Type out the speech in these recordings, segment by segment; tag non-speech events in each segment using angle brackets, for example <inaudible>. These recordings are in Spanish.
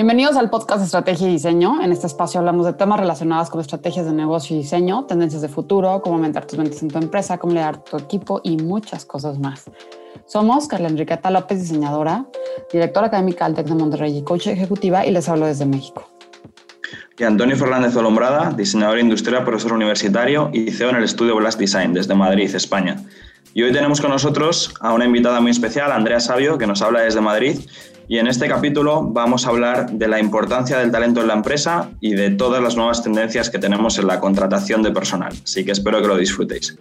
Bienvenidos al podcast Estrategia y Diseño. En este espacio hablamos de temas relacionados con estrategias de negocio y diseño, tendencias de futuro, cómo aumentar tus ventas en tu empresa, cómo liderar tu equipo y muchas cosas más. Somos Carla Enriqueta López, diseñadora, directora académica del TEC de Monterrey y coach ejecutiva y les hablo desde México. Y Antonio Fernández Olombrada, diseñador industrial, profesor universitario y CEO en el estudio Blast Design desde Madrid, España. Y hoy tenemos con nosotros a una invitada muy especial, Andrea Sabio, que nos habla desde Madrid y en este capítulo vamos a hablar de la importancia del talento en la empresa y de todas las nuevas tendencias que tenemos en la contratación de personal. Así que espero que lo disfrutéis.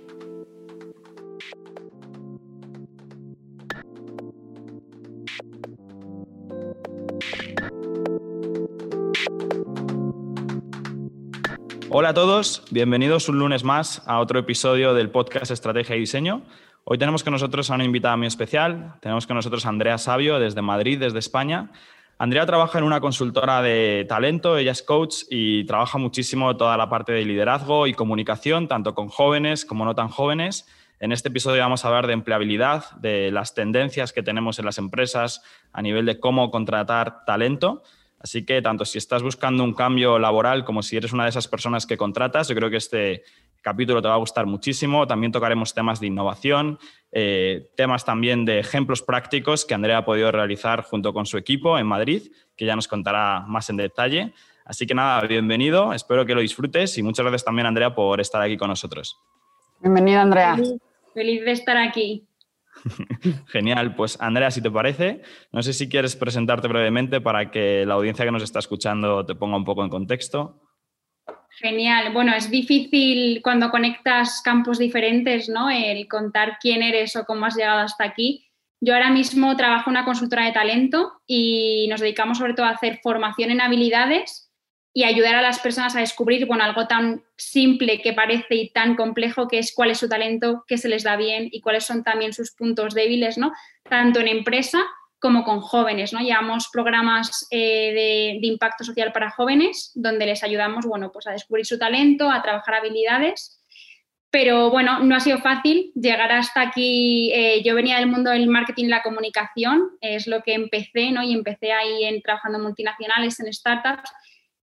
Hola a todos, bienvenidos un lunes más a otro episodio del podcast Estrategia y Diseño. Hoy tenemos con nosotros a una invitada muy especial. Tenemos con nosotros a Andrea Sabio desde Madrid, desde España. Andrea trabaja en una consultora de talento, ella es coach y trabaja muchísimo toda la parte de liderazgo y comunicación, tanto con jóvenes como no tan jóvenes. En este episodio vamos a hablar de empleabilidad, de las tendencias que tenemos en las empresas a nivel de cómo contratar talento. Así que tanto si estás buscando un cambio laboral como si eres una de esas personas que contratas, yo creo que este capítulo te va a gustar muchísimo. También tocaremos temas de innovación, eh, temas también de ejemplos prácticos que Andrea ha podido realizar junto con su equipo en Madrid, que ya nos contará más en detalle. Así que nada, bienvenido, espero que lo disfrutes y muchas gracias también, Andrea, por estar aquí con nosotros. Bienvenida, Andrea. Feliz, de estar aquí. <laughs> Genial, pues Andrea, si te parece, no sé si quieres presentarte brevemente para que la audiencia que nos está escuchando te ponga un poco en contexto. Genial. Bueno, es difícil cuando conectas campos diferentes, ¿no? El contar quién eres o cómo has llegado hasta aquí. Yo ahora mismo trabajo en una consultora de talento y nos dedicamos sobre todo a hacer formación en habilidades y ayudar a las personas a descubrir, bueno, algo tan simple que parece y tan complejo que es cuál es su talento, qué se les da bien y cuáles son también sus puntos débiles, ¿no? Tanto en empresa como con jóvenes, ¿no? Llevamos programas eh, de, impacto social para jóvenes donde les ayudamos, bueno, pues a descubrir su talento, a trabajar habilidades. Pero bueno, no ha sido fácil llegar hasta aquí. Eh, yo venía del mundo del marketing y la comunicación, es lo que empecé, ¿no? Y empecé ahí en, trabajando en multinacionales, en startups.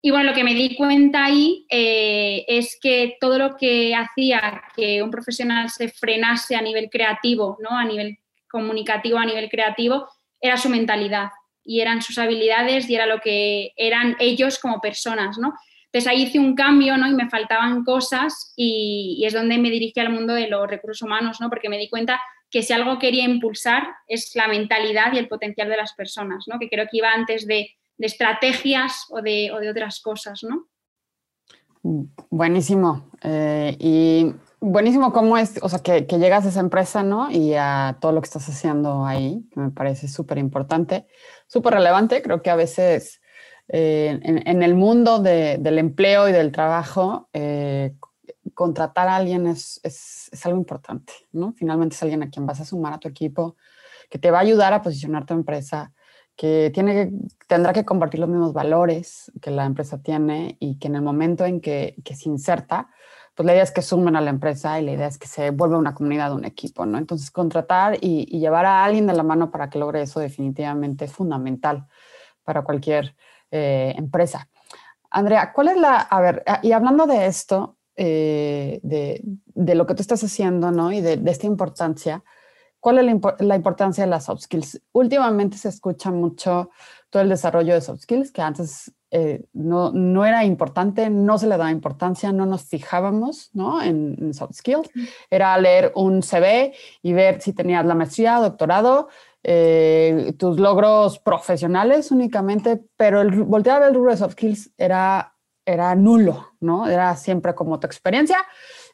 Y bueno, lo que me di cuenta ahí eh, es que todo lo que hacía que un profesional se frenase a nivel creativo, ¿no? A nivel comunicativo, a nivel creativo, era su mentalidad y eran sus habilidades y era lo que eran ellos como personas, ¿no? Entonces ahí hice un cambio, ¿no? Y me faltaban cosas y, es donde me dirigí al mundo de los recursos humanos, ¿no? Porque me di cuenta que si algo quería impulsar es la mentalidad y el potencial de las personas, ¿no? Que creo que iba antes de, estrategias o de, o de, otras cosas, ¿no? Buenísimo. Eh, y buenísimo cómo es, o sea, que, llegas a esa empresa, ¿no? Y a todo lo que estás haciendo ahí, que me parece súper importante, súper relevante. Creo que a veces eh, en, el mundo del empleo y del trabajo, eh, contratar a alguien es, es, algo importante, ¿no? Finalmente es alguien a quien vas a sumar a tu equipo, que te va a ayudar a posicionar tu empresa, que tiene, tendrá que compartir los mismos valores que la empresa tiene y que en el momento en que, se inserta, pues la idea es que sumen a la empresa y la idea es que se vuelva una comunidad, un equipo, ¿no? Entonces, contratar y, llevar a alguien de la mano para que logre eso definitivamente es fundamental para cualquier eh, empresa. Andrea, ¿cuál es la, a ver, y hablando de esto, eh, de, de, lo que tú estás haciendo, ¿no? Y de esta importancia, ¿cuál es la, la, importancia de las soft skills? Últimamente se escucha mucho todo el desarrollo de soft skills, que antes eh, no, no, era importante, no se le daba importancia, no nos fijábamos ¿no? En, soft skills. Era leer un CV y ver si tenías la maestría, doctorado, eh, tus logros profesionales únicamente, pero el voltear a ver el rubro de soft skills era, era nulo, ¿no? Era siempre como tu experiencia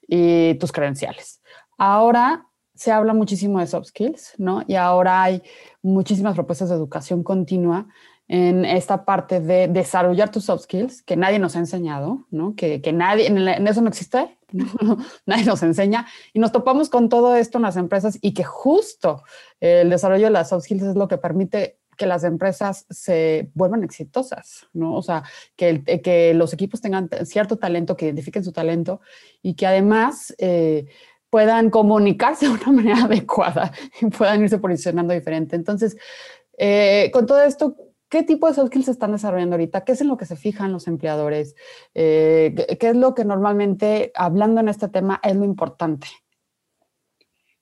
y tus credenciales. Ahora se habla muchísimo de soft skills, ¿no? Y ahora hay muchísimas propuestas de educación continua en esta parte de desarrollar tus soft skills, que nadie nos ha enseñado, ¿no? que, que nadie, en, eso no existe, <laughs> nadie nos enseña, y nos topamos con todo esto en las empresas y que justo el desarrollo de las soft skills es lo que permite que las empresas se vuelvan exitosas, ¿no? O sea, que, que los equipos tengan cierto talento, que identifiquen su talento y que además eh, puedan comunicarse de una manera <laughs> adecuada y puedan irse posicionando diferente. Entonces, eh, con todo esto, ¿Qué tipo de soft skills se están desarrollando ahorita? ¿Qué es en lo que se fijan los empleadores? Eh, ¿Qué es lo que normalmente, hablando en este tema, es lo importante?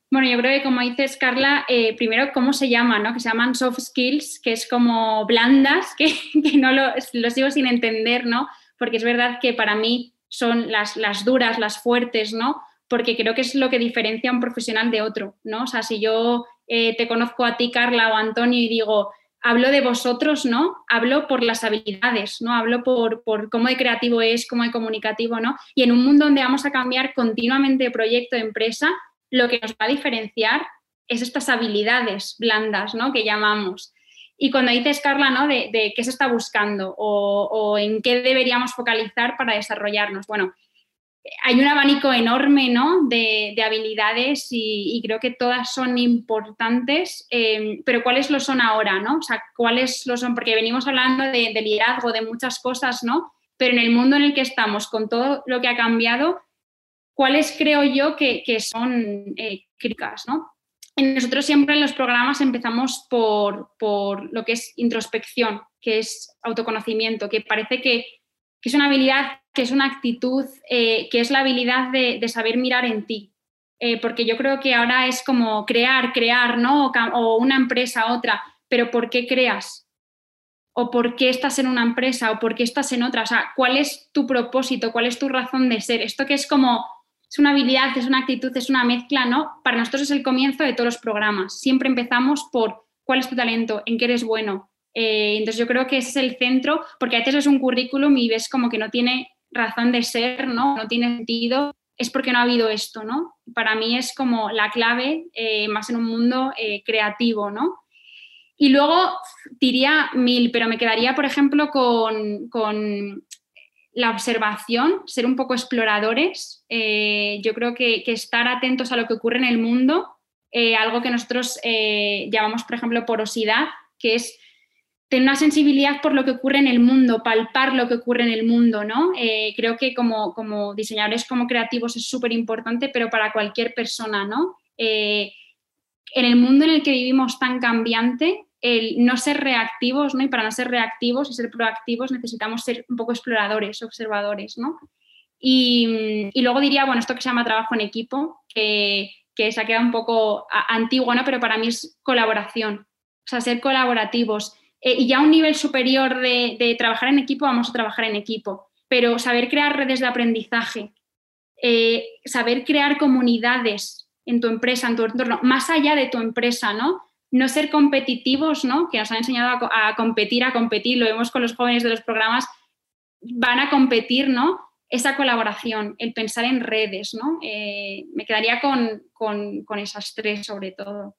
Bueno, yo creo que como dices, Carla, eh, primero, ¿cómo se llama? ¿no? Que se llaman soft skills, que es como blandas, <laughs> que, no lo, lo, sigo sin entender, ¿no? Porque es verdad que para mí son las, las duras, las fuertes, ¿no? Porque creo que es lo que diferencia a un profesional de otro, ¿no? O sea, si yo eh, te conozco a ti, Carla o Antonio, y digo, hablo de vosotros, ¿no? Hablo por las habilidades, ¿no? Hablo por, por, cómo de creativo es, cómo de comunicativo, ¿no? Y en un mundo donde vamos a cambiar continuamente de proyecto empresa, lo que nos va a diferenciar es estas habilidades blandas, ¿no? Que llamamos. Y cuando dices, Carla, ¿no? De, qué se está buscando o, en qué deberíamos focalizar para desarrollarnos. Bueno, hay un abanico enorme, ¿no? De, habilidades y, creo que todas son importantes, em, pero ¿cuáles lo son ahora, ¿no? O sea, ¿cuáles lo son? Porque venimos hablando de, de liderazgo, de muchas cosas, ¿no? Pero en el mundo en el que estamos, con todo lo que ha cambiado, cuáles creo yo que, son eh, críticas, ¿no? nosotros siempre en los programas empezamos por, lo que es introspección, que es autoconocimiento, que parece que, es una habilidad, que es una actitud, eh, que es la habilidad de, saber mirar en ti. Eh, porque yo creo que ahora es como crear, crear, ¿no? O, una empresa, otra, pero ¿por qué creas? ¿O por qué estás en una empresa? ¿O por qué estás en otra? O sea, ¿cuál es tu propósito? ¿Cuál es tu razón de ser? Esto que es como es una habilidad, es una actitud, es una mezcla, ¿no? Para nosotros es el comienzo de todos los programas. Siempre empezamos por cuál es tu talento, en qué eres bueno. Eh, entonces yo creo que es el centro, porque a veces es un currículum y ves como que no tiene razón de ser, ¿no? No tiene sentido, es porque no ha habido esto, ¿no? Para mí es como la clave, eh, más en un mundo eh, creativo, ¿no? Y luego diría mil, pero me quedaría, por ejemplo, con, con la observación, ser un poco exploradores. Yo creo que, estar atentos a lo que ocurre en el mundo, algo que nosotros llamamos, por ejemplo, porosidad, que es tener una sensibilidad por lo que ocurre en el mundo, palpar lo que ocurre en el mundo, ¿no? creo que como, como, diseñadores, como creativos es súper importante, pero para cualquier persona, ¿no? en el mundo en el que vivimos tan cambiante, el no ser reactivos, ¿no? Y para no ser reactivos y ser proactivos necesitamos ser un poco exploradores, observadores, ¿no? Y, luego diría, bueno, esto que se llama trabajo en equipo, que, se ha quedado un poco antiguo, ¿no? Pero para mí es colaboración, o sea, ser colaborativos. Eh, y ya a un nivel superior de, trabajar en equipo, vamos a trabajar en equipo, pero saber crear redes de aprendizaje, eh, saber crear comunidades en tu empresa, en tu entorno, más allá de tu empresa, ¿no? no ser competitivos, ¿no? que nos han enseñado a, competir, a competir, lo vemos con los jóvenes de los programas, van a competir, ¿no? Esa colaboración, el pensar en redes, ¿no? Eh, me quedaría con, esas tres sobre todo.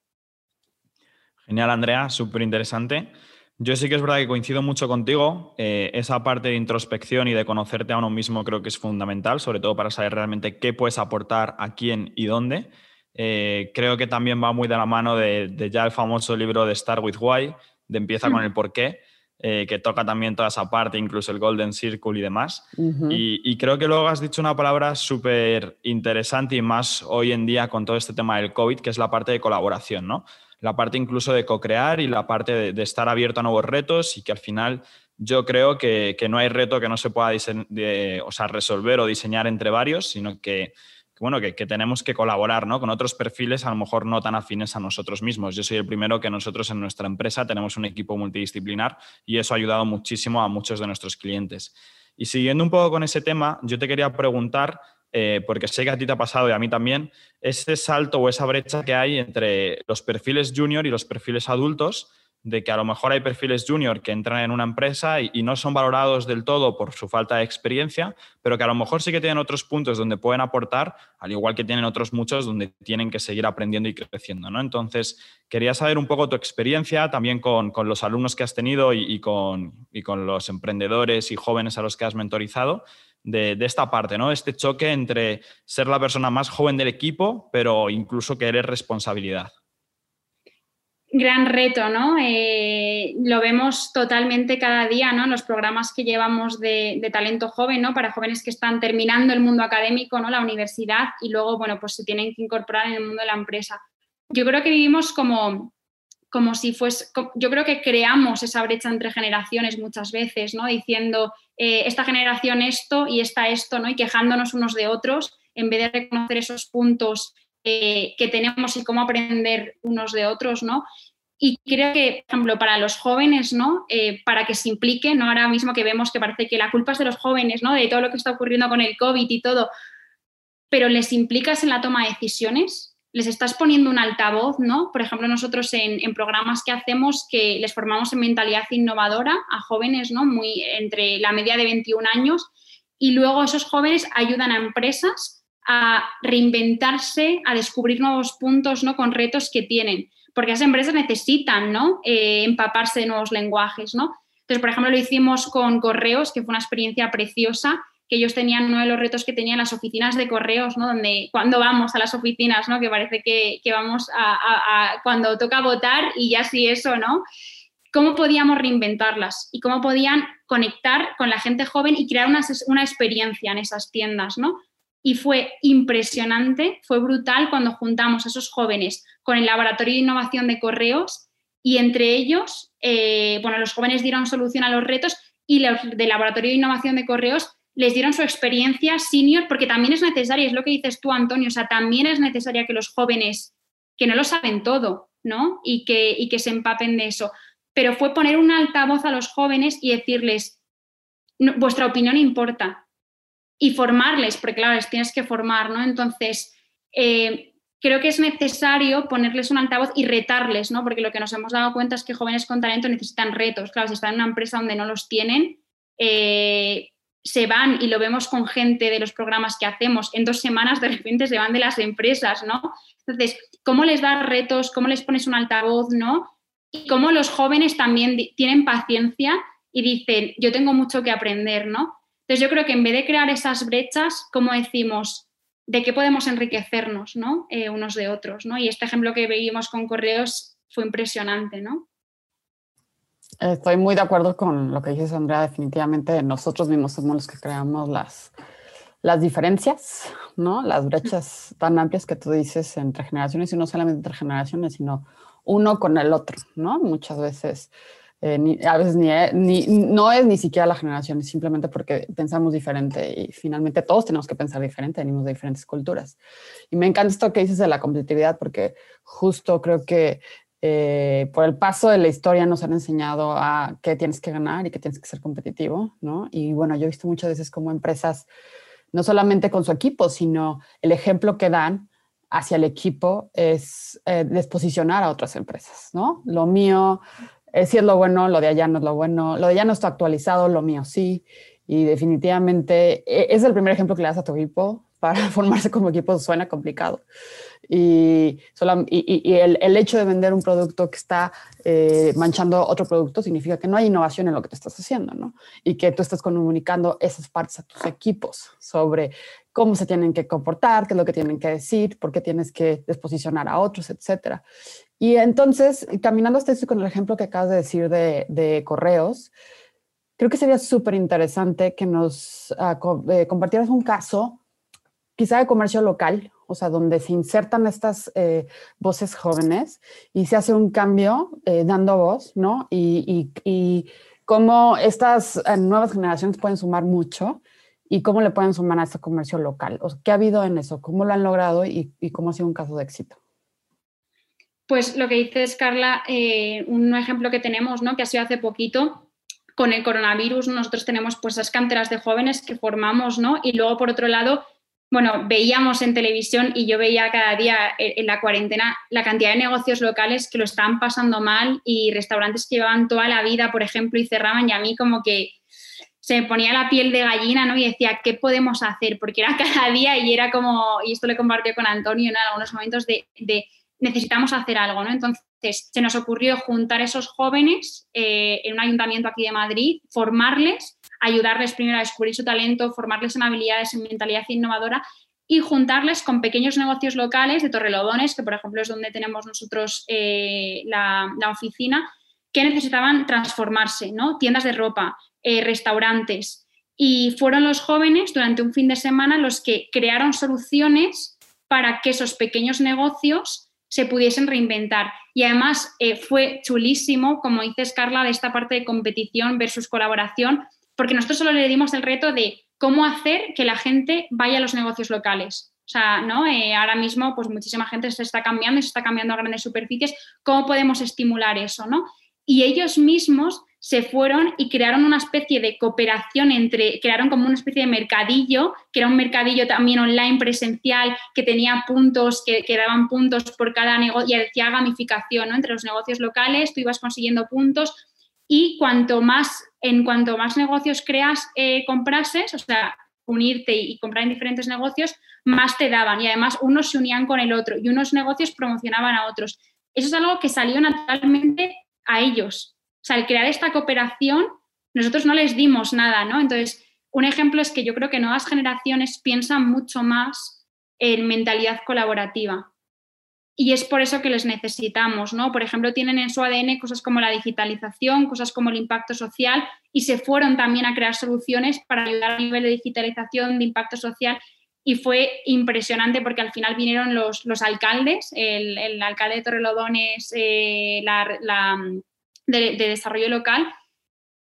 Genial, Andrea, súper interesante. Yo sí que es verdad que coincido mucho contigo. Eh, esa parte de introspección y de conocerte a uno mismo creo que es fundamental, sobre todo para saber realmente qué puedes aportar a quién y dónde. Eh, creo que también va muy de la mano de, ya el famoso libro de Start with Why, de Empieza con mm. el porqué, eh, que toca también toda esa parte, incluso el Golden Circle y demás. y, creo que luego has dicho una palabra súper interesante y más hoy en día con todo este tema del COVID, que es la parte de colaboración, ¿no? La parte incluso de co-crear y la parte de, estar abierto a nuevos retos y que al final yo creo que, no hay reto que no se pueda o sea, resolver o diseñar entre varios, sino que bueno, que, tenemos que colaborar ¿no? con otros perfiles a lo mejor no tan afines a nosotros mismos. Yo soy el primero que nosotros en nuestra empresa tenemos un equipo multidisciplinar y eso ha ayudado muchísimo a muchos de nuestros clientes. Y siguiendo un poco con ese tema, yo te quería preguntar, eh, porque sé que a ti te ha pasado y a mí también, ese salto o esa brecha que hay entre los perfiles junior y los perfiles adultos de que a lo mejor hay perfiles junior que entran en una empresa y, no son valorados del todo por su falta de experiencia, pero que a lo mejor sí que tienen otros puntos donde pueden aportar, al igual que tienen otros muchos donde tienen que seguir aprendiendo y creciendo. ¿no? Entonces, quería saber un poco tu experiencia también con, los alumnos que has tenido y, con, con, los emprendedores y jóvenes a los que has mentorizado. De, de, esta parte, ¿no? Este choque entre ser la persona más joven del equipo, pero incluso que eres responsabilidad gran reto, ¿no? Eh, lo vemos totalmente cada día, ¿no? En los programas que llevamos de, talento joven, ¿no? Para jóvenes que están terminando el mundo académico, ¿no? La universidad y luego, bueno, pues se tienen que incorporar en el mundo de la empresa. Yo creo que vivimos como, como si fuese, yo creo que creamos esa brecha entre generaciones muchas veces, ¿no? Diciendo, eh, esta generación esto y esta esto, ¿no? Y quejándonos unos de otros, en vez de reconocer esos puntos eh, que tenemos y cómo aprender unos de otros, ¿no? Y creo que, por ejemplo, para los jóvenes, ¿no? Eh, para que se impliquen, ¿no? Ahora mismo que vemos que parece que la culpa es de los jóvenes, ¿no? De todo lo que está ocurriendo con el COVID y todo, pero les implicas en la toma de decisiones, les estás poniendo un altavoz, ¿no? Por ejemplo, nosotros en, programas que hacemos que les formamos en mentalidad innovadora a jóvenes, ¿no? Muy entre la media de 21 años y luego esos jóvenes ayudan a empresas a reinventarse, a descubrir nuevos puntos, ¿no? Con retos que tienen, porque esas empresas necesitan, ¿no? Eh, empaparse de nuevos lenguajes, ¿no? Entonces, por ejemplo, lo hicimos con correos, que fue una experiencia preciosa que ellos tenían uno de los retos que tenían las oficinas de correos, ¿no? Donde cuando vamos a las oficinas, ¿no? Que parece que, vamos a, cuando toca votar y ya sí eso, ¿no? ¿Cómo podíamos reinventarlas y cómo podían conectar con la gente joven y crear una, una experiencia en esas tiendas, ¿no? Y fue impresionante, fue brutal cuando juntamos a esos jóvenes con el laboratorio de innovación de correos y entre ellos, eh, bueno, los jóvenes dieron solución a los retos y los del laboratorio de innovación de correos les dieron su experiencia senior, porque también es necesaria, es lo que dices tú, Antonio, o sea, también es necesaria que los jóvenes, que no lo saben todo, ¿no? Y que, y que se empapen de eso. Pero fue poner un altavoz a los jóvenes y decirles, vuestra opinión importa. Y formarles, porque claro, les tienes que formar, ¿no? Entonces, eh, creo que es necesario ponerles un altavoz y retarles, ¿no? Porque lo que nos hemos dado cuenta es que jóvenes con talento necesitan retos. Claro, si están en una empresa donde no los tienen, eh, se van y lo vemos con gente de los programas que hacemos, en dos semanas de repente se van de las empresas, ¿no? Entonces, ¿cómo les das retos? ¿Cómo les pones un altavoz, ¿no? Y cómo los jóvenes también tienen paciencia y dicen, yo tengo mucho que aprender, ¿no? Entonces, yo creo que en vez de crear esas brechas, como decimos, de qué podemos enriquecernos, ¿no? Eh, unos de otros, ¿no? Y este ejemplo que veíamos con correos fue impresionante, ¿no? Estoy muy de acuerdo con lo que dices, Andrea. Definitivamente nosotros mismos somos los que creamos las, las diferencias, ¿no? Las brechas tan amplias que tú dices entre generaciones y no solamente entre generaciones, sino uno con el otro, ¿no? Muchas veces, eh, a veces ni, no es ni siquiera la generación, es simplemente porque pensamos diferente y finalmente todos tenemos que pensar diferente, venimos de diferentes culturas. Y me encanta esto que dices de la competitividad porque justo creo que eh, por el paso de la historia nos han enseñado a qué tienes que ganar y que tienes que ser competitivo, ¿no? Y bueno, yo he visto muchas veces como empresas, no solamente con su equipo, sino el ejemplo que dan hacia el equipo es eh, desposicionar a otras empresas, ¿no? Lo mío es, sí es lo bueno, lo de allá no es lo bueno, lo de allá no está actualizado, lo mío sí. Y definitivamente e, es el primer ejemplo que le das a tu equipo para <laughs> formarse como equipo suena complicado. Y, el, hecho de vender un producto que está eh, manchando otro producto significa que no hay innovación en lo que te estás haciendo, ¿no? Y que tú estás comunicando esas partes a tus equipos sobre cómo se tienen que comportar, qué es lo que tienen que decir, por qué tienes que desposicionar a otros, etcétera. Y entonces, caminando hasta esto con el ejemplo que acabas de decir de, correos, creo que sería súper interesante que nos uh, compartieras un caso, quizá de comercio local o sea, donde se insertan estas eh, voces jóvenes y se hace un cambio eh, dando voz, ¿no? Y, y, cómo estas eh, nuevas generaciones pueden sumar mucho y cómo le pueden sumar a este comercio local. O ¿Qué ha habido en eso? ¿Cómo lo han logrado y, y cómo ha sido un caso de éxito? Pues lo que dices, Carla, un ejemplo que tenemos, ¿no? Que ha sido hace poquito, con el coronavirus nosotros tenemos pues esas canteras de jóvenes que formamos, ¿no? Y luego por otro lado bueno, veíamos en televisión y yo veía cada día en la cuarentena la cantidad de negocios locales que lo estaban pasando mal y restaurantes que llevaban toda la vida, por ejemplo, y cerraban y a mí como que se me ponía la piel de gallina, ¿no? Y decía, ¿qué podemos hacer? Porque era <laughs> cada día y era como, y esto lo compartió con Antonio en algunos momentos de, necesitamos hacer algo, ¿no? Entonces se nos ocurrió juntar esos jóvenes eh, en un ayuntamiento aquí de Madrid, formarles ayudarles primero a descubrir su talento, formarles en habilidades, en mentalidad innovadora y juntarles con pequeños negocios locales de Torrelodones, que por ejemplo es donde tenemos nosotros eh, la, oficina, que necesitaban transformarse, ¿no? Tiendas de ropa, eh, restaurantes. Y fueron los jóvenes durante un fin de semana los que crearon soluciones para que esos pequeños negocios se pudiesen reinventar. Y además eh, fue chulísimo, como dices Carla, de esta parte de competición versus colaboración, porque nosotros solo le dimos el reto de cómo hacer que la gente vaya a los negocios locales. O sea, ¿no? Eh, ahora mismo, pues muchísima gente se está cambiando y se está cambiando a grandes superficies. ¿Cómo podemos estimular eso, no? Y ellos mismos se fueron y crearon una especie de cooperación entre, crearon como una especie de mercadillo, que era un mercadillo también online presencial, que tenía puntos, que, daban puntos por cada negocio, y decía gamificación, ¿no? Entre los negocios locales, tú ibas consiguiendo puntos y cuanto más, en cuanto más negocios creas, eh, comprases, o sea, unirte y comprar en diferentes negocios, más te daban y además unos se unían con el otro y unos negocios promocionaban a otros. Eso es algo que salió naturalmente a ellos. O sea, al crear esta cooperación, nosotros no les dimos nada, ¿no? Entonces, un ejemplo es que yo creo que nuevas generaciones piensan mucho más en mentalidad colaborativa. Y es por eso que les necesitamos, ¿no? Por ejemplo, tienen en su ADN cosas como la digitalización, cosas como el impacto social y se fueron también a crear soluciones para ayudar a nivel de digitalización, de impacto social. Y fue impresionante porque al final vinieron los, los alcaldes, el, alcalde de Torrelodones, eh, la, de, desarrollo local,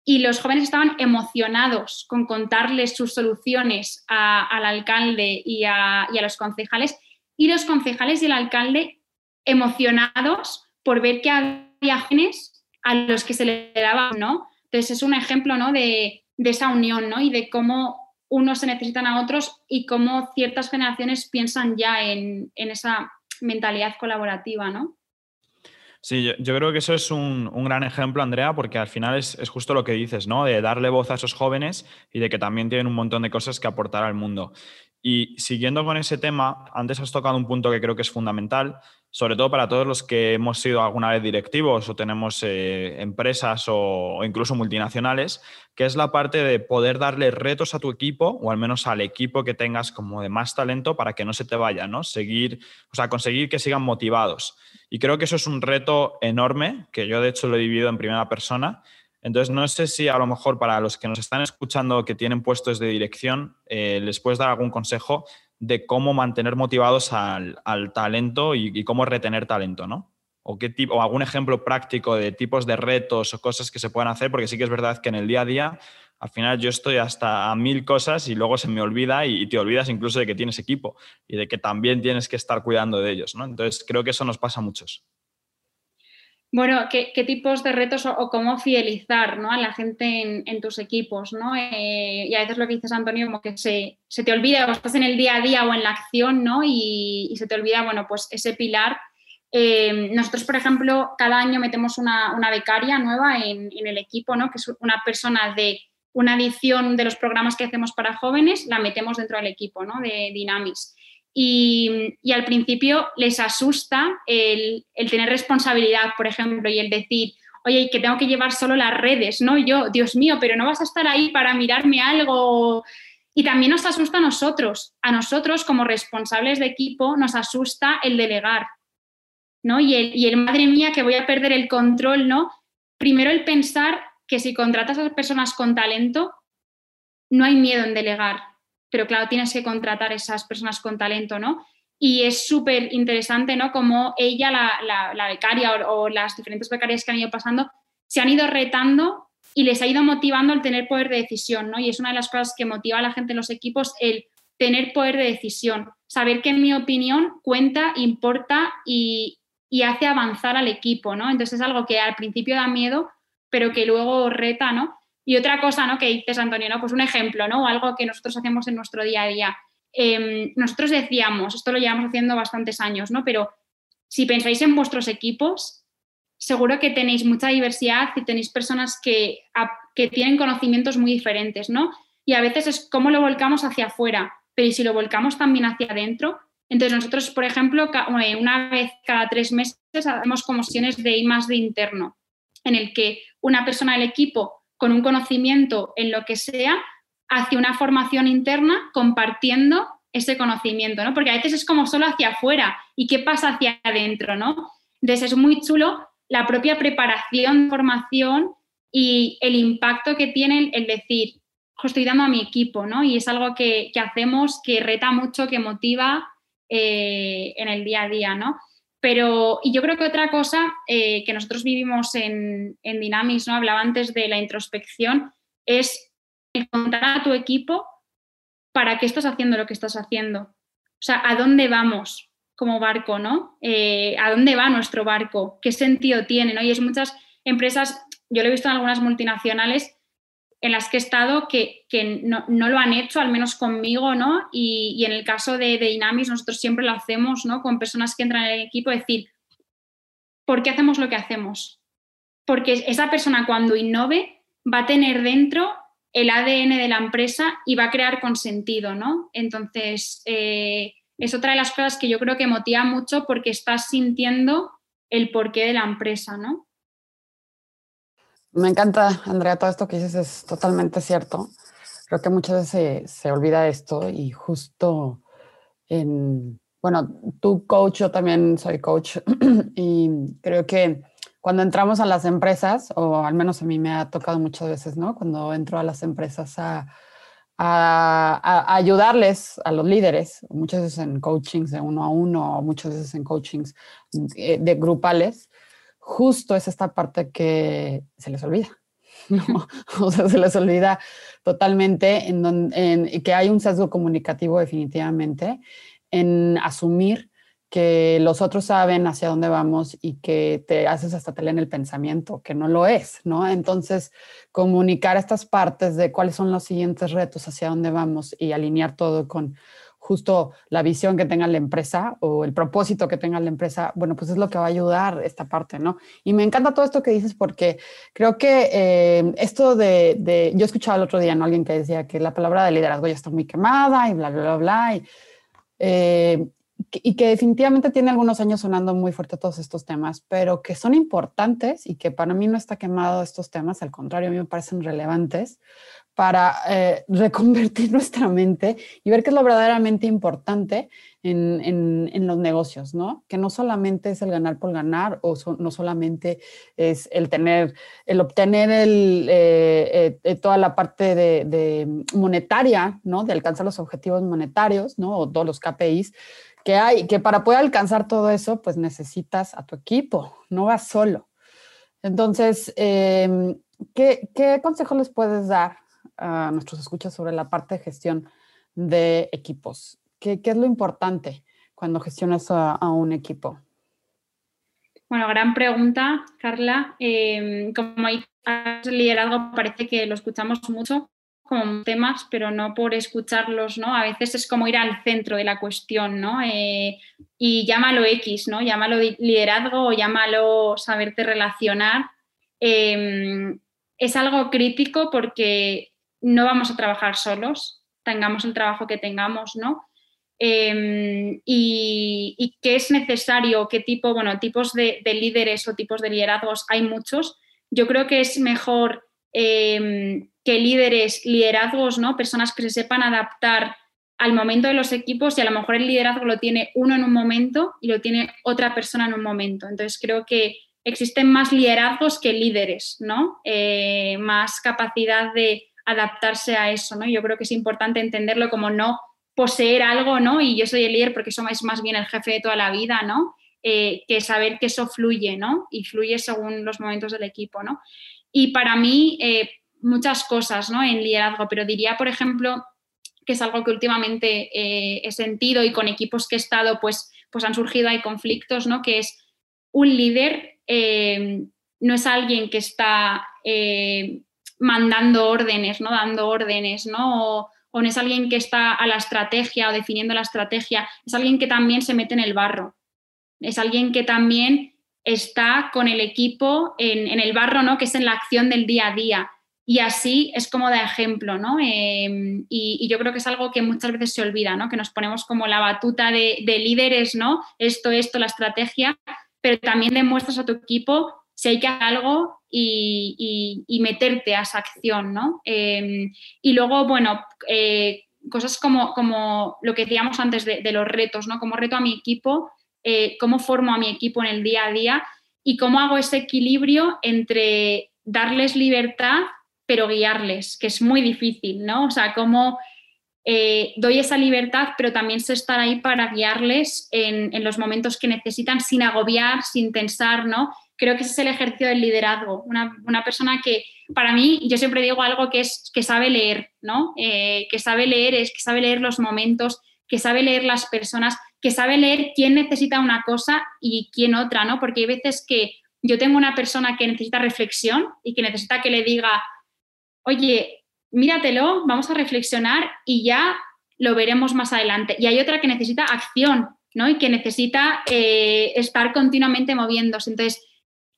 y los jóvenes estaban emocionados con contarles sus soluciones al alcalde y a, y a, los concejales, y los concejales y el alcalde emocionados por ver que había jóvenes a los que se le daban, ¿no? Entonces es un ejemplo, ¿no? De, de esa unión, ¿no? Y de cómo unos se necesitan a otros y cómo ciertas generaciones piensan ya en, en esa mentalidad colaborativa, ¿no? Sí, yo, creo que eso es un, gran ejemplo, Andrea, porque al final es, justo lo que dices, ¿no? De darle voz a esos jóvenes y de que también tienen un montón de cosas que aportar al mundo. Y siguiendo con ese tema, antes has tocado un punto que creo que es fundamental, sobre todo para todos los que hemos sido alguna vez directivos o tenemos eh, empresas o, incluso multinacionales, que es la parte de poder darle retos a tu equipo o al menos al equipo que tengas como de más talento para que no se te vaya, ¿no? Seguir, o sea, conseguir que sigan motivados. Y creo que eso es un reto enorme, que yo de hecho lo he vivido en primera persona entonces, no sé si a lo mejor para los que nos están escuchando que tienen puestos de dirección, eh, les puedes dar algún consejo de cómo mantener motivados al, talento y, cómo retener talento, ¿no? O, qué tipo, o algún ejemplo práctico de tipos de retos o cosas que se pueden hacer, porque sí que es verdad que en el día a día, al final yo estoy hasta mil cosas y luego se me olvida y, y te olvidas incluso de que tienes equipo y de que también tienes que estar cuidando de ellos, ¿no? Entonces, creo que eso nos pasa a muchos. Bueno, ¿qué, tipos de retos o, cómo fidelizar ¿no? a la gente en, tus equipos? ¿no? Eh, y a veces lo que dices, Antonio, como que se, te olvida, o estás en el día a día o en la acción, ¿no? Y, se te olvida, bueno, pues ese pilar. Eh, nosotros, por ejemplo, cada año metemos una, becaria nueva en, el equipo, ¿no? Que es una persona de una edición de los programas que hacemos para jóvenes, la metemos dentro del equipo, ¿no? De Dynamis. Y, al principio les asusta el, tener responsabilidad, por ejemplo, y el decir, oye, que tengo que llevar solo las redes, ¿no? Yo, Dios mío, pero no vas a estar ahí para mirarme algo. Y también nos asusta a nosotros, a nosotros como responsables de equipo, nos asusta el delegar, ¿no? Y el, y el madre mía, que voy a perder el control, ¿no? Primero el pensar que si contratas a personas con talento, no hay miedo en delegar, pero claro, tienes que contratar esas personas con talento, ¿no? Y es súper interesante, ¿no? Como ella, la, becaria o, las diferentes becarias que han ido pasando, se han ido retando y les ha ido motivando el tener poder de decisión, ¿no? Y es una de las cosas que motiva a la gente en los equipos, el tener poder de decisión, saber que en mi opinión cuenta, importa y, y hace avanzar al equipo, ¿no? Entonces es algo que al principio da miedo, pero que luego reta, ¿no? Y otra cosa, ¿no? Que dices, Antonio, ¿no? Pues un ejemplo, ¿no? Algo que nosotros hacemos en nuestro día a día. Em, nosotros decíamos, esto lo llevamos haciendo bastantes años, ¿no? Pero si pensáis en vuestros equipos, seguro que tenéis mucha diversidad y tenéis personas que, que tienen conocimientos muy diferentes, ¿no? Y a veces es cómo lo volcamos hacia afuera, pero ¿y si lo volcamos también hacia adentro? Entonces nosotros, por ejemplo, una vez cada tres meses hacemos comisiones de I más de interno, en el que una persona del equipo con un conocimiento en lo que sea hacia una formación interna compartiendo ese conocimiento, ¿no? Porque a veces es como solo hacia afuera y qué pasa hacia adentro, ¿no? Entonces es muy chulo la propia preparación, formación y el impacto que tiene el decir, estoy dando a mi equipo, ¿no? Y es algo que, hacemos que reta mucho, que motiva eh, en el día a día, ¿no? Pero, y yo creo que otra cosa eh, que nosotros vivimos en, en Dynamis, ¿no? Hablaba antes de la introspección, es contar a tu equipo para qué estás haciendo lo que estás haciendo. O sea, ¿a dónde vamos como barco, no? Eh, ¿A dónde va nuestro barco? ¿Qué sentido tiene? ¿no? Y es muchas empresas, yo lo he visto en algunas multinacionales en las que he estado que, no, lo han hecho, al menos conmigo, ¿no? Y, en el caso de, de, nosotros siempre lo hacemos, ¿no? Con personas que entran en el equipo, decir, ¿por qué hacemos lo que hacemos? Porque esa persona cuando innove va a tener dentro el ADN de la empresa y va a crear con sentido, ¿no? Entonces, eh, es otra de las cosas que yo creo que motiva mucho porque estás sintiendo el porqué de la empresa, ¿no? Me encanta, Andrea, todo esto que dices es totalmente cierto. Creo que muchas veces se, olvida esto y justo en, bueno, tú coach, yo también soy coach <clears throat> y creo que cuando entramos a las empresas, o al menos a mí me ha tocado muchas veces, ¿no? Cuando entro a las empresas a, a, ayudarles a los líderes, muchas veces en coachings de uno a uno, muchas veces en coachings de, de grupales, justo es esta parte que se les olvida. <laughs> O sea, se les olvida totalmente en, en, que hay un sesgo comunicativo definitivamente en asumir que los otros saben hacia dónde vamos y que te haces hasta te en el pensamiento, que no lo es, ¿no? Entonces, comunicar estas partes de cuáles son los siguientes retos, hacia dónde vamos y alinear todo con justo la visión que tenga la empresa o el propósito que tenga la empresa, bueno, pues es lo que va a ayudar esta parte, ¿no? Y me encanta todo esto que dices porque creo que eh, esto de, de, yo escuchaba el otro día, ¿no? Alguien que decía que la palabra de liderazgo ya está muy quemada y bla, bla, bla, bla. Y, eh, y que definitivamente tiene algunos años sonando muy fuerte todos estos temas, pero que son importantes y que para mí no está quemado estos temas, al contrario, a mí me parecen relevantes para eh, <laughs> reconvertir nuestra mente y ver qué es lo verdaderamente importante en, en, los negocios, ¿no? Que no solamente es el ganar por ganar o no solamente es el tener, el obtener el, eh, eh, toda la parte de, monetaria, ¿no? De alcanzar los objetivos monetarios, ¿no? O todos los KPIs, que hay, que para poder alcanzar todo eso, pues necesitas a tu equipo, no vas solo. Entonces, em, ¿qué, ¿qué, consejo les puedes dar a nuestros escuchas sobre la parte de gestión de equipos? ¿Qué, qué es lo importante cuando gestionas a, un equipo? Bueno, gran pregunta, Carla. Em, como hay liderazgo, parece que lo escuchamos mucho, como temas, pero no por escucharlos, ¿no? A veces es como ir al centro de la cuestión, ¿no? Eh, y llámalo X, ¿no? Llámalo liderazgo o llámalo saberte relacionar. Em, es algo crítico porque no vamos a trabajar solos, tengamos el trabajo que tengamos, ¿no? Em, y, qué es necesario, qué tipo, bueno, tipos de, líderes o tipos de liderazgos hay muchos. Yo creo que es mejor em, que líderes, liderazgos, ¿no? Personas que se sepan adaptar al momento de los equipos y a lo mejor el liderazgo lo tiene uno en un momento y lo tiene otra persona en un momento. Entonces creo que existen más liderazgos que líderes, ¿no? Eh, más capacidad de adaptarse a eso, ¿no? Yo creo que es importante entenderlo como no poseer algo, ¿no? Y yo soy el líder porque es más bien el jefe de toda la vida, ¿no? Eh, que saber que eso fluye, ¿no? Y fluye según los momentos del equipo, ¿no? Y para mí, eh, muchas cosas ¿no? en liderazgo, pero diría, por ejemplo, que es algo que últimamente eh, he sentido y con equipos que he estado, pues, pues han surgido hay conflictos, ¿no? que es un líder no es alguien que está mandando órdenes, ¿no? dando órdenes, ¿no? O, no es alguien que está a la estrategia o definiendo la estrategia, es alguien que también se mete en el barro, es alguien que también está con el equipo en, en, el barro, ¿no? que es en la acción del día a día y así es como de ejemplo, ¿no? Em, y, yo creo que es algo que muchas veces se olvida, ¿no? Que nos ponemos como la batuta de, líderes, ¿no? Esto, esto, la estrategia, pero también demuestras a tu equipo si hay que hacer algo y, meterte a esa acción, ¿no? Em, y luego, bueno, eh, cosas como, como lo que decíamos antes de, los retos, ¿no? Cómo reto a mi equipo, eh, cómo formo a mi equipo en el día a día y cómo hago ese equilibrio entre darles libertad pero guiarles, que es muy difícil, ¿no? O sea, cómo eh, doy esa libertad, pero también sé estar ahí para guiarles en, los momentos que necesitan sin agobiar, sin tensar, ¿no? Creo que ese es el ejercicio del liderazgo. Una, persona que, para mí, yo siempre digo algo que es que sabe leer, ¿no? Eh, que sabe leer es que sabe leer los momentos, que sabe leer las personas, que sabe leer quién necesita una cosa y quién otra, ¿no? Porque hay veces que yo tengo una persona que necesita reflexión y que necesita que le diga, oye, míratelo, vamos a reflexionar y ya lo veremos más adelante. Y hay otra que necesita acción, ¿no? Y que necesita eh, estar continuamente moviéndose. Entonces,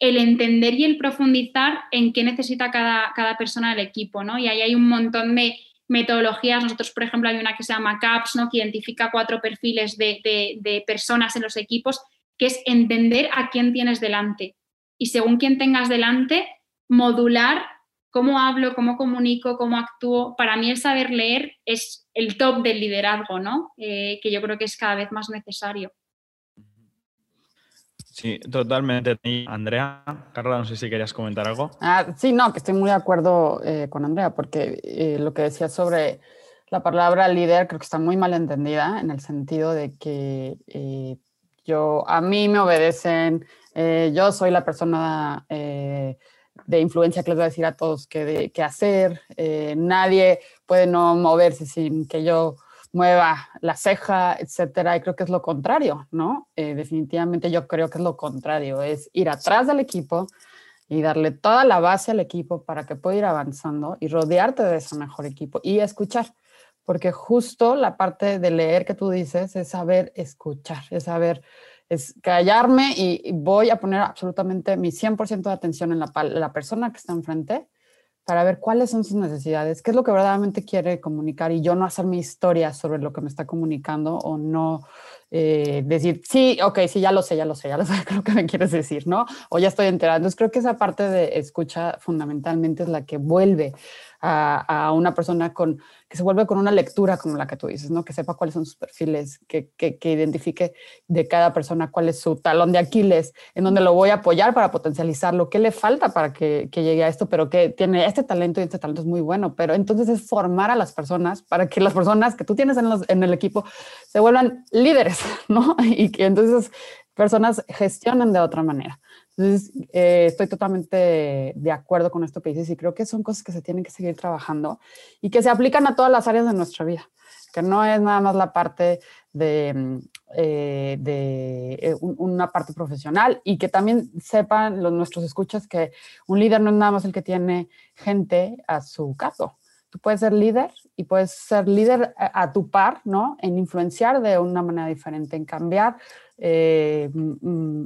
el entender y el profundizar en qué necesita cada, cada, persona del equipo, ¿no? Y ahí hay un montón de metodologías. Nosotros, por ejemplo, hay una que se llama CAPS, ¿no? Que identifica cuatro perfiles de, personas en los equipos, que es entender a quién tienes delante. Y según quién tengas delante, modular cómo hablo, cómo comunico, cómo actúo. Para mí el saber leer es el top del liderazgo, ¿no? Eh, que yo creo que es cada vez más necesario. Sí, totalmente. Andrea, Carla, no sé si querías comentar algo. Ah, sí, no, que estoy muy de acuerdo eh, con Andrea, porque eh, lo que decía sobre la palabra líder creo que está muy mal entendida en el sentido de que yo, a mí me obedecen, yo soy la persona de influencia que les voy a decir a todos qué, hacer. Eh, nadie puede no moverse sin que yo mueva la ceja, etcétera. Y creo que es lo contrario, ¿no? Eh, definitivamente yo creo que es lo contrario, es ir atrás del equipo y darle toda la base al equipo para que pueda ir avanzando y rodearte de ese mejor equipo y escuchar. Porque justo la parte de leer que tú dices es saber escuchar, es saber es callarme y voy a poner absolutamente mi 100% de atención en la, la, persona que está enfrente para ver cuáles son sus necesidades, qué es lo que verdaderamente quiere comunicar y yo no hacer mi historia sobre lo que me está comunicando o no eh, decir, sí, ok, sí, ya lo sé, ya lo sé, ya lo <laughs> sé lo que me quieres decir, ¿no? O ya estoy enterada. Entonces creo que esa parte de escucha fundamentalmente es la que vuelve a, una persona con, que se vuelve con una lectura como la que tú dices, ¿no? Que sepa cuáles son sus perfiles, que, que, identifique de cada persona cuál es su talón de Aquiles, en donde lo voy a apoyar para potencializarlo, qué le falta para que, que llegue a esto, pero que tiene este talento y este talento es muy bueno, pero entonces es formar a las personas para que las personas que tú tienes en, los, en el equipo se vuelvan líderes, <laughs> ¿no? Y que entonces personas gestionen de otra manera. Entonces, eh, estoy totalmente de acuerdo con esto que dices y creo que son cosas que se tienen que seguir trabajando y que se aplican a todas las áreas de nuestra vida, que no es nada más la parte de, mm, eh, eh, una parte profesional y que también sepan los, nuestros escuchas que un líder no es nada más el que tiene gente a su cargo. Tú puedes ser líder y puedes ser líder a, tu par, ¿no? En influenciar de una manera diferente, en cambiar eh,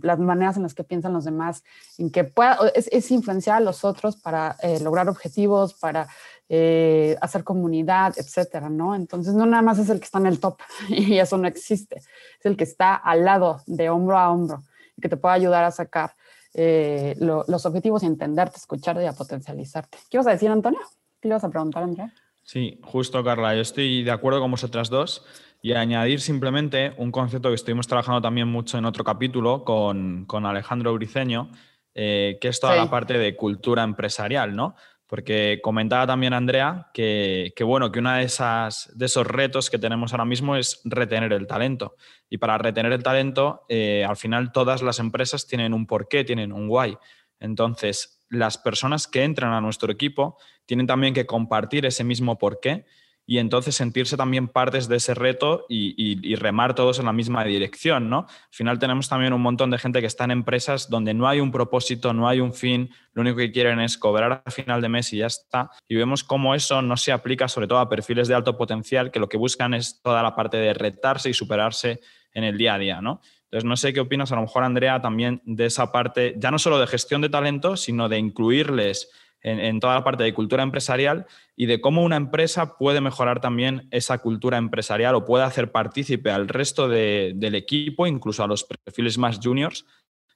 las maneras en las que piensan los demás, en que pueda, es, influenciar a los otros para eh, lograr objetivos, para eh, hacer comunidad, etcétera, ¿no? Entonces, no nada más es el que está en el top <laughs> y eso no existe, es el que está al lado, de hombro a hombro, y que te pueda ayudar a sacar los objetivos entenderte, escucharte y a potencializarte. ¿Qué ibas a decir, Antonio? ¿Qué le vas a preguntar, Andrea? Sí, justo, Carla. Yo estoy de acuerdo con vosotras dos. Y añadir simplemente un concepto que estuvimos trabajando también mucho en otro capítulo con, Alejandro Briceño, eh, que es toda la parte de cultura empresarial, ¿no? Porque comentaba también Andrea que, bueno, que uno de, esas, de esos retos que tenemos ahora mismo es retener el talento. Y para retener el talento, eh, al final todas las empresas tienen un porqué, tienen un why. Entonces, las personas que entran a nuestro equipo tienen también que compartir ese mismo porqué y entonces sentirse también partes de ese reto y, remar todos en la misma dirección, ¿no? Al final tenemos también un montón de gente que está en empresas donde no hay un propósito, no hay un fin, lo único que quieren es cobrar a final de mes y ya está. Y vemos cómo eso no se aplica sobre todo a perfiles de alto potencial que lo que buscan es toda la parte de retarse y superarse en el día a día, ¿no? Entonces, no sé qué opinas, a lo mejor, Andrea, también de esa parte, ya no solo de gestión de talento, sino de incluirles en, toda la parte de cultura empresarial y de cómo una empresa puede mejorar también esa cultura empresarial o puede hacer partícipe al resto del equipo, incluso a los perfiles más juniors,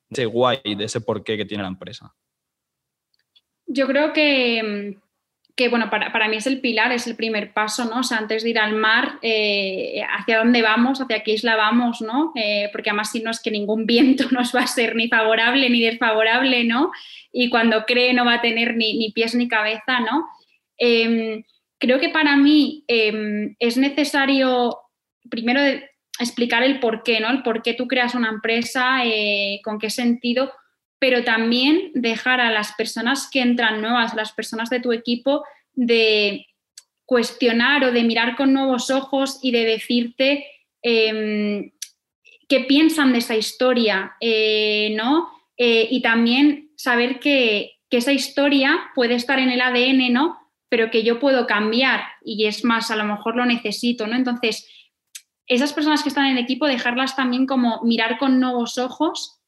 de ese guay, de ese porqué que tiene la empresa. Yo creo que, que bueno, para, mí es el pilar, es el primer paso, ¿no? O sea, antes de ir al mar, eh, hacia dónde vamos, hacia qué isla vamos, ¿no? Eh, porque además si no es que ningún <laughs> viento nos va a ser ni favorable ni desfavorable, ¿no? y cuando cree no va a tener ni, pies ni cabeza, ¿no? Em, creo que para mí em, es necesario primero explicar el por qué, ¿no? El por qué tú creas una empresa, eh, con qué sentido, pero también dejar a las personas que entran nuevas, las personas de tu equipo, de cuestionar o de mirar con nuevos ojos y de decirte em, qué piensan de esa historia, eh, ¿no? Eh, y también saber que, que, esa historia puede estar en el ADN, ¿no? Pero que yo puedo cambiar y es más, a lo mejor lo necesito, ¿no? Entonces, esas personas que están en el equipo, dejarlas también como mirar con nuevos ojos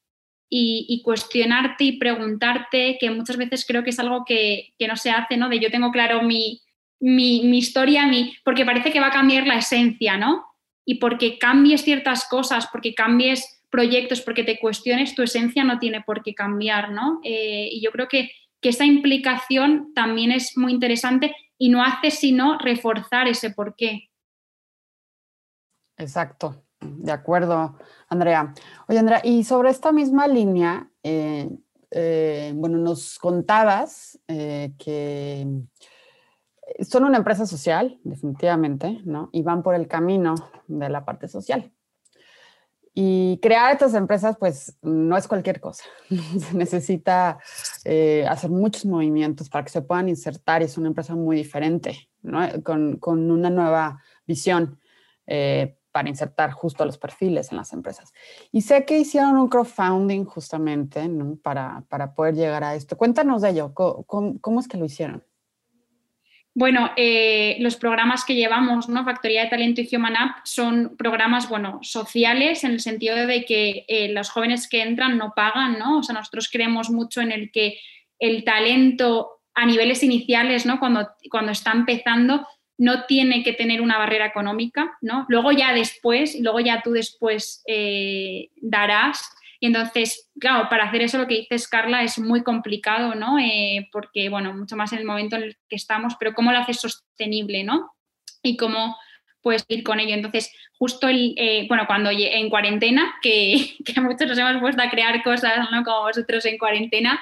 y, cuestionarte y preguntarte, que muchas veces creo que es algo que, no se hace, ¿no? De yo tengo claro mi, mi, historia, mi, porque parece que va a cambiar la esencia, ¿no? Y porque cambies ciertas cosas, porque cambies proyectos, porque te cuestiones, tu esencia no tiene por qué cambiar, ¿no? Eh, y yo creo que, que esa implicación también es muy interesante y no hace sino reforzar ese porqué. Exacto, de acuerdo, Andrea. Oye, Andrea, y sobre esta misma línea, eh, eh, bueno, nos contabas eh, que son una empresa social, definitivamente, ¿no? Y van por el camino de la parte social. Y crear estas empresas, pues, no es cualquier cosa. <laughs> Se necesita hacer muchos movimientos para que se puedan insertar y es una empresa muy diferente, ¿no? Con, con una nueva visión para insertar justo los perfiles en las empresas. Y sé que hicieron un crowdfunding justamente para, para, poder llegar a esto. Cuéntanos de ello, ¿cómo, es que lo hicieron? Bueno, eh, los programas que llevamos. Factoría de Talento y Human App, son programas, bueno, sociales en el sentido de que eh, los jóvenes que entran no pagan, ¿no? O sea, nosotros creemos mucho en el que el talento a niveles iniciales, ¿no? Cuando, cuando está empezando, no tiene que tener una barrera económica, ¿no? Luego ya después, luego ya tú después eh, darás. Y entonces, claro, para hacer eso lo que dices, Carla, es muy complicado, ¿no? Eh, porque, bueno, mucho más en el momento en el que estamos, pero ¿cómo lo haces sostenible, ¿no? Y cómo puedes ir con ello. Entonces, justo el, eh, bueno, cuando en cuarentena, que, <laughs> que, muchos nos hemos puesto a crear cosas, ¿no? Como vosotros en cuarentena,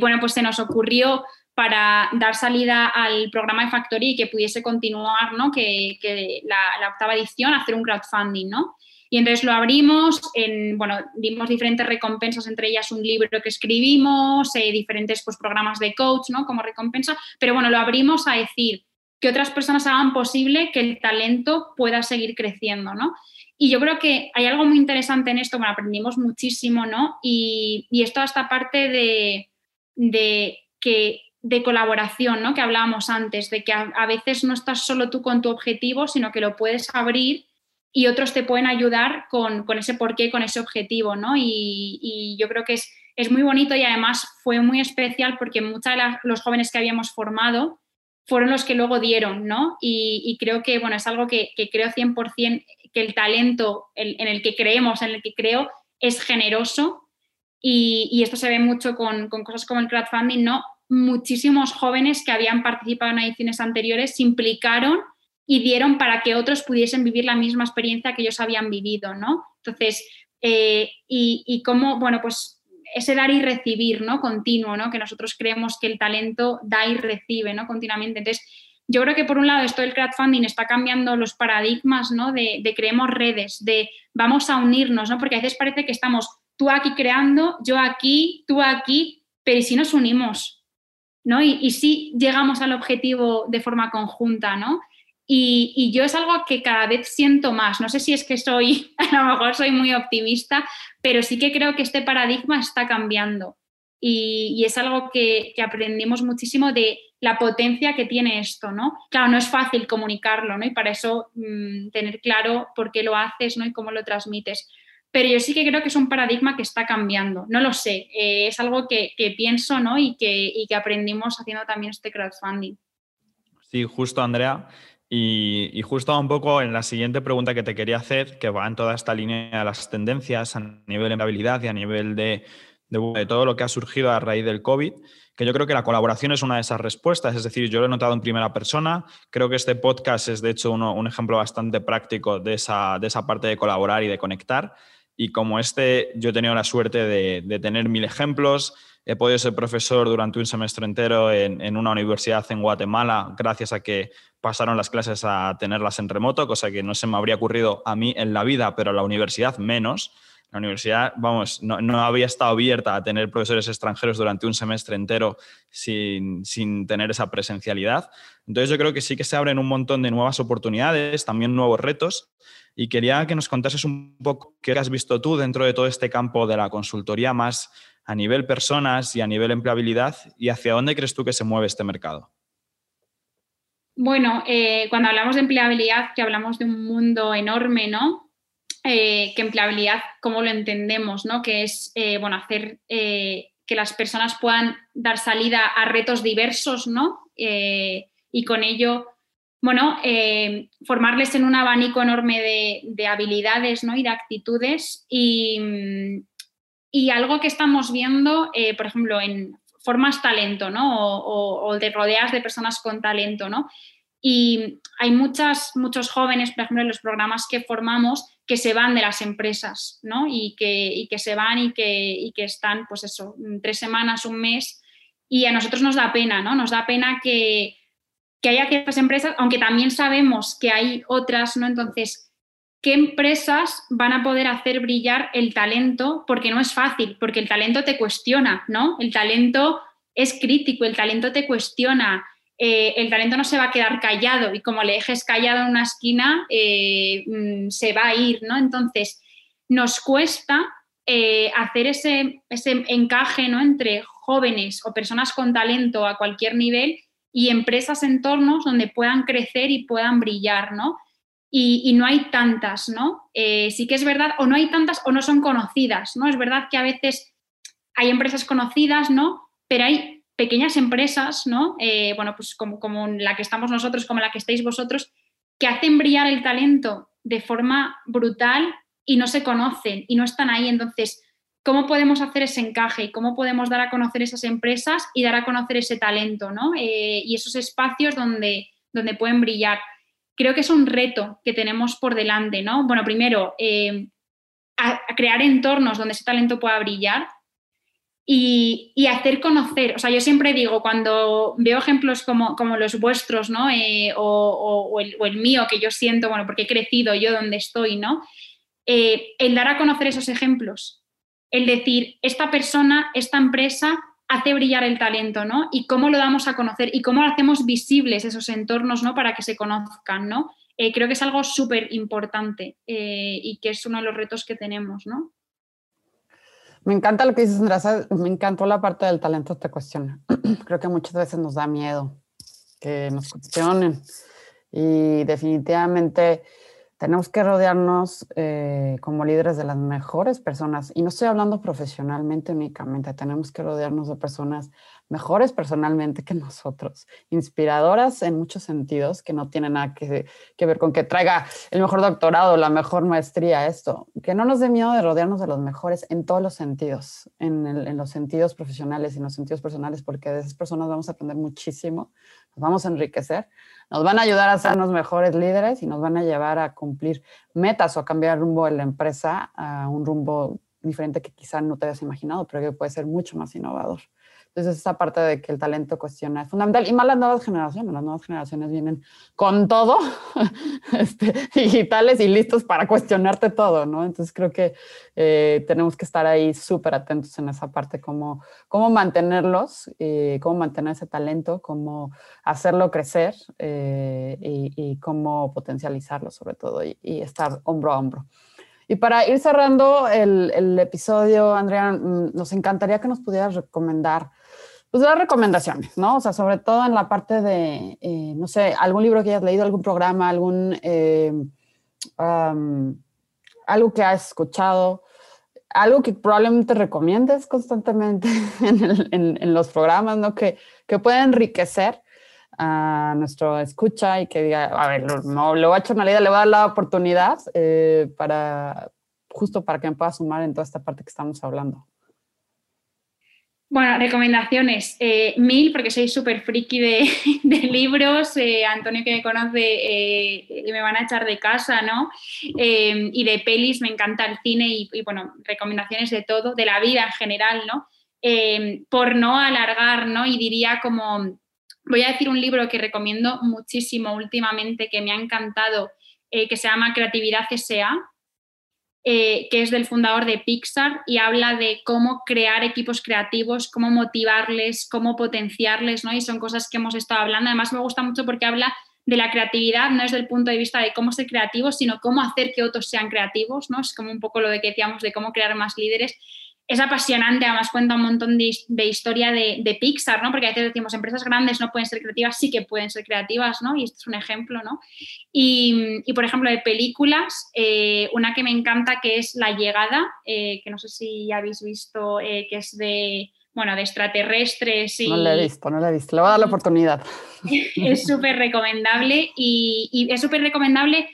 bueno, pues se nos ocurrió para dar salida al programa de Factory y que pudiese continuar, ¿no? Que, la, octava edición, hacer un crowdfunding, ¿no? Y entonces lo abrimos, en, bueno, dimos diferentes recompensas, entre ellas un libro que escribimos, eh, diferentes pues, programas de coach, ¿no? Como recompensa, pero bueno, lo abrimos a decir que otras personas hagan posible que el talento pueda seguir creciendo, ¿no? Y yo creo que hay algo muy interesante en esto, bueno, aprendimos muchísimo, ¿no? Y, y es toda parte de que de colaboración, ¿no? Que hablábamos antes, de que a, veces no estás solo tú con tu objetivo, sino que lo puedes abrir y otros te pueden ayudar con, ese porqué, con ese objetivo, ¿no? Y, yo creo que es, es, muy bonito y además fue muy especial porque muchos de los jóvenes que habíamos formado fueron los que luego dieron, ¿no? Y, creo que, bueno, es algo que, creo 100% que el talento en el que creemos, en el que creo, es generoso y, esto se ve mucho con, con, cosas como el crowdfunding, ¿no? Muchísimos jóvenes que habían participado en ediciones anteriores se implicaron y dieron para que otros pudiesen vivir la misma experiencia que ellos habían vivido, ¿no? Entonces, eh, y, cómo, bueno, pues ese dar y recibir, ¿no? Continuo, ¿no? Que nosotros creemos que el talento da y recibe, ¿no? Continuamente. Entonces, yo creo que por un lado esto del crowdfunding está cambiando los paradigmas, ¿no? De, de creemos redes, de vamos a unirnos, ¿no? Porque a veces parece que estamos tú aquí creando, yo aquí, tú aquí, pero ¿y si nos unimos? ¿No? Y, si llegamos al objetivo de forma conjunta, ¿no? Y, yo es algo que cada vez siento más. No sé si es que soy, <laughs> a lo mejor soy muy optimista, pero sí que creo que este paradigma está cambiando. Y, es algo que, aprendimos muchísimo de la potencia que tiene esto, ¿no? Claro, no es fácil comunicarlo, ¿no? Y para eso mm, tener claro por qué lo haces, ¿no? Y cómo lo transmites pero yo sí que creo que es un paradigma que está cambiando. No lo sé, eh, es algo que, pienso ¿no? y, que, que aprendimos haciendo también este crowdfunding. Sí, justo, Andrea. Y, justo un poco en la siguiente pregunta que te quería hacer, que va en toda esta línea de las tendencias a nivel de habilidad y a nivel de, todo lo que ha surgido a raíz del COVID, que yo creo que la colaboración es una de esas respuestas. Es decir, yo lo he notado en primera persona. Creo que este podcast es, de hecho, un ejemplo bastante práctico de esa, de esa parte de colaborar y de conectar. Y como este, yo he tenido la suerte de, tener mil ejemplos, he podido ser profesor durante un semestre entero en, una universidad en Guatemala, gracias a que pasaron las clases a tenerlas en remoto, cosa que no se me habría ocurrido a mí en la vida, pero a la universidad menos. La universidad, vamos, no, había estado abierta a tener profesores extranjeros durante un semestre entero sin, sin, tener esa presencialidad. Entonces yo creo que sí que se abren un montón de nuevas oportunidades, también nuevos retos. Y quería que nos contases un poco qué has visto tú dentro de todo este campo de la consultoría más a nivel personas y a nivel empleabilidad y hacia dónde crees tú que se mueve este mercado? Bueno, eh, cuando hablamos de empleabilidad, que hablamos de un mundo enorme, ¿no? Eh, que empleabilidad, ¿cómo lo entendemos? ¿no? Que es, eh, bueno, hacer que las personas puedan dar salida a retos diversos, ¿no? y con ello, bueno, formarles en un abanico enorme de, de habilidades, ¿no? Y de actitudes y, y algo que estamos viendo, eh, por ejemplo, en formas talento, ¿no? O, de rodeas de personas con talento, ¿no? Y hay muchas, muchos jóvenes, por ejemplo, en los programas que formamos, que se van de las empresas, ¿no? Y que, se van y que, que están, pues eso, tres semanas, un mes. Y a nosotros nos da pena, ¿no? Nos da pena que, que haya ciertas empresas, aunque también sabemos que hay otras, ¿no? Entonces, qué empresas van a poder hacer brillar el talento, porque no es fácil, porque el talento te cuestiona, ¿no? El talento es crítico, el talento te cuestiona, eh, el talento no se va a quedar callado y como le dejes callado en una esquina, eh, mm, se va a ir, ¿no? Entonces, nos cuesta eh, hacer ese, ese encaje, ¿no? Entre jóvenes o personas con talento a cualquier nivel y empresas, entornos donde puedan crecer y puedan brillar, ¿no? y, no hay tantas, ¿no? Eh, sí que es verdad, o no hay tantas o no son conocidas, ¿no? Es verdad que a veces hay empresas conocidas, ¿no? Pero hay pequeñas empresas, ¿no? Eh, bueno, pues como, como la que estamos nosotros, como la que estáis vosotros, que hacen brillar el talento de forma brutal y no se conocen y no están ahí. Entonces, ¿cómo podemos hacer ese encaje y cómo podemos dar a conocer esas empresas y dar a conocer ese talento, ¿no? Eh, y esos espacios donde, donde pueden brillar creo que es un reto que tenemos por delante, ¿no? Bueno, primero, eh, crear entornos donde ese talento pueda brillar y, hacer conocer, o sea, yo siempre digo, cuando veo ejemplos como, como los vuestros, ¿no? Eh, o, el, mío, que yo siento, bueno, porque he crecido yo donde estoy, ¿no? El dar a conocer esos ejemplos, el decir, esta persona, esta empresa hace brillar el talento, ¿no? Y cómo lo damos a conocer y cómo hacemos visibles esos entornos, ¿no? Para que se conozcan, ¿no? Eh, creo que es algo súper importante eh, y que es uno de los retos que tenemos, ¿no? Me encanta lo que dices, Andrea. Me encantó la parte del talento te cuestiona. <clears throat> creo que muchas veces nos da miedo que nos cuestionen y definitivamente tenemos que rodearnos eh, como líderes de las mejores personas. Y no estoy hablando profesionalmente únicamente, tenemos que rodearnos de personas mejores personalmente que nosotros, inspiradoras en muchos sentidos, que no tienen nada que, ver con que traiga el mejor doctorado, la mejor maestría, esto. Que no nos dé miedo de rodearnos de los mejores en todos los sentidos, en, en los sentidos profesionales y en los sentidos personales, porque de esas personas vamos a aprender muchísimo, nos vamos a enriquecer nos van a ayudar a ser los mejores líderes y nos van a llevar a cumplir metas o a cambiar el rumbo de la empresa a un rumbo diferente que quizá no te hayas imaginado, pero que puede ser mucho más innovador. Entonces, esa parte de que el talento cuestiona es fundamental. Y más las nuevas generaciones. Las nuevas generaciones vienen con todo, <laughs> este, digitales y listos para cuestionarte todo, ¿no? Entonces, creo que eh, tenemos que estar ahí súper atentos en esa parte, cómo, cómo mantenerlos, eh, cómo mantener ese talento, cómo hacerlo crecer eh, y, cómo potencializarlo, sobre todo, y, y estar hombro a hombro. Y para ir cerrando el, el, episodio, Andrea, mm, nos encantaría que nos pudieras recomendar pues las recomendaciones, ¿no? O sea, sobre todo en la parte de, eh, no sé, algún libro que hayas leído, algún programa, algún, eh, algo que has escuchado, algo que probablemente recomiendes constantemente <laughs> en, en, los programas, ¿no? Que, que puede enriquecer a nuestro escucha y que diga, a ver, no, le voy a echar una le voy a dar la oportunidad eh, para, justo para que me pueda sumar en toda esta parte que estamos hablando. Bueno, recomendaciones. Eh, mil, porque soy súper friki <laughs> de, libros. Eh, Antonio, que me conoce, eh, me van a echar de casa, ¿no? y de pelis, me encanta el cine y, bueno, recomendaciones de todo, de la vida en general, ¿no? eh, por no alargar, ¿no? Y diría como, voy a decir un libro que recomiendo muchísimo últimamente, que me ha encantado, eh, que se llama Creatividad S.A., eh, que es del fundador de Pixar y habla de cómo crear equipos creativos, cómo motivarles, cómo potenciarles, ¿no? Y son cosas que hemos estado hablando. Además, me gusta mucho porque habla de la creatividad, no es del punto de vista de cómo ser creativos, sino cómo hacer que otros sean creativos, ¿no? Es como un poco lo de que decíamos de cómo crear más líderes es apasionante, además cuenta un montón de, historia de, Pixar, ¿no? Porque a veces decimos, empresas grandes no pueden ser creativas, sí que pueden ser creativas, ¿no? Y este es un ejemplo, ¿no? Y, por ejemplo, de películas, eh, una que me encanta que es La Llegada, eh, que no sé si ya habéis visto, eh, que es de, bueno, de extraterrestres. Y... No la he visto, no la he visto, le voy a dar la <laughs> oportunidad. es súper recomendable y, y es súper recomendable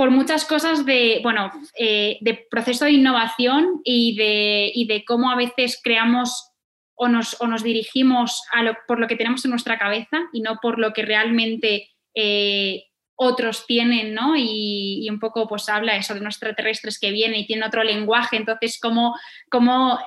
por muchas cosas de, bueno, eh, de proceso de innovación y de, de, cómo a veces creamos o nos, o nos dirigimos a lo, por lo que tenemos en nuestra cabeza y no por lo que realmente eh, otros tienen, ¿no? Y, un poco pues habla eso de unos extraterrestres que vienen y tienen otro lenguaje, entonces cómo, cómo,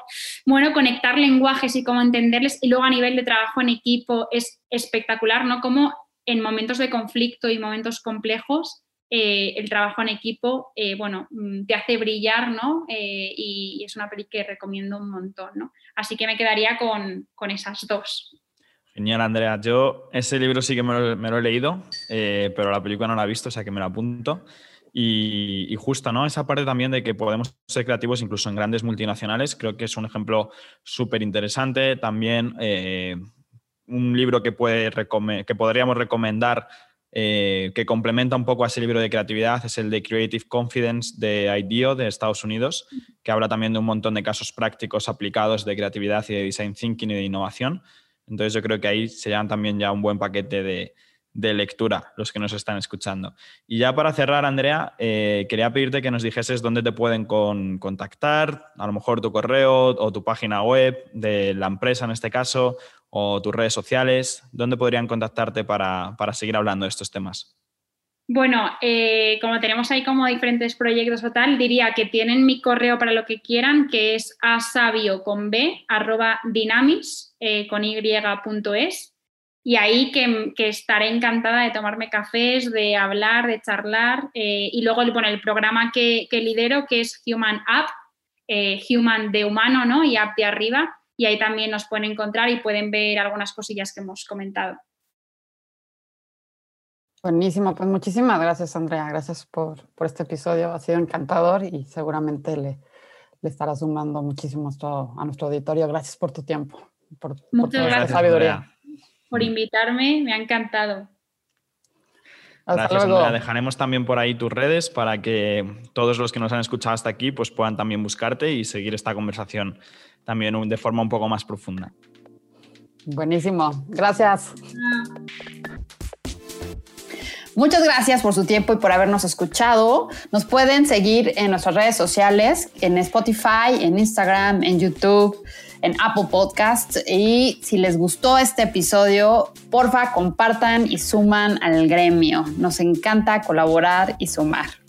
bueno, conectar lenguajes y cómo entenderles y luego a nivel de trabajo en equipo es espectacular, ¿no? Como en momentos de conflicto y momentos complejos eh, el trabajo en equipo, eh, bueno, mm, te hace brillar, ¿no? Eh, y, es una peli que recomiendo un montón, ¿no? Así que me quedaría con, esas dos. Genial, Andrea. Yo ese libro sí que me lo, he leído, pero la película no la he visto, o sea que me la apunto. Y, y, justo, ¿no? Esa parte también de que podemos ser creativos incluso en grandes multinacionales, creo que es un ejemplo súper interesante. También un libro que, puede que podríamos recomendar eh, que complementa un poco a ese libro de creatividad, es el de Creative Confidence de IDEO de Estados Unidos, que habla también de un montón de casos prácticos aplicados de creatividad y de design thinking y de innovación. Entonces yo creo que ahí se llevan también ya un buen paquete de, lectura los que nos están escuchando. Y ya para cerrar, Andrea, eh, quería pedirte que nos dijeses dónde te pueden contactar, a lo mejor tu correo o tu página web de la empresa en este caso, o tus redes sociales? ¿Dónde podrían contactarte para, seguir hablando de estos temas? Bueno, eh, como tenemos ahí como diferentes proyectos o tal, diría que tienen mi correo para lo que quieran, que es asabio con b arroba dinamis eh, con y.es y ahí que, estaré encantada de tomarme cafés, de hablar, de charlar eh, y luego bueno, el programa que, que, lidero que es Human App, Human de humano ¿no? y App de arriba, y ahí también nos pueden encontrar y pueden ver algunas cosillas que hemos comentado. Buenísimo, pues muchísimas gracias Andrea, gracias por, este episodio, ha sido encantador y seguramente le, le estará sumando muchísimo a nuestro auditorio. Gracias por tu tiempo, por, Muchas gracias, sabiduría. Por invitarme, me ha encantado. Gracias, Andrea. Dejaremos también por ahí tus redes para que todos los que nos han escuchado hasta aquí pues puedan también buscarte y seguir esta conversación también de forma un poco más profunda. Buenísimo. Gracias. Muchas gracias por su tiempo y por habernos escuchado. Nos pueden seguir en nuestras redes sociales, en Spotify, en Instagram, en YouTube en Apple Podcasts. Y si les gustó este episodio, porfa, compartan y suman al gremio. Nos encanta colaborar y sumar.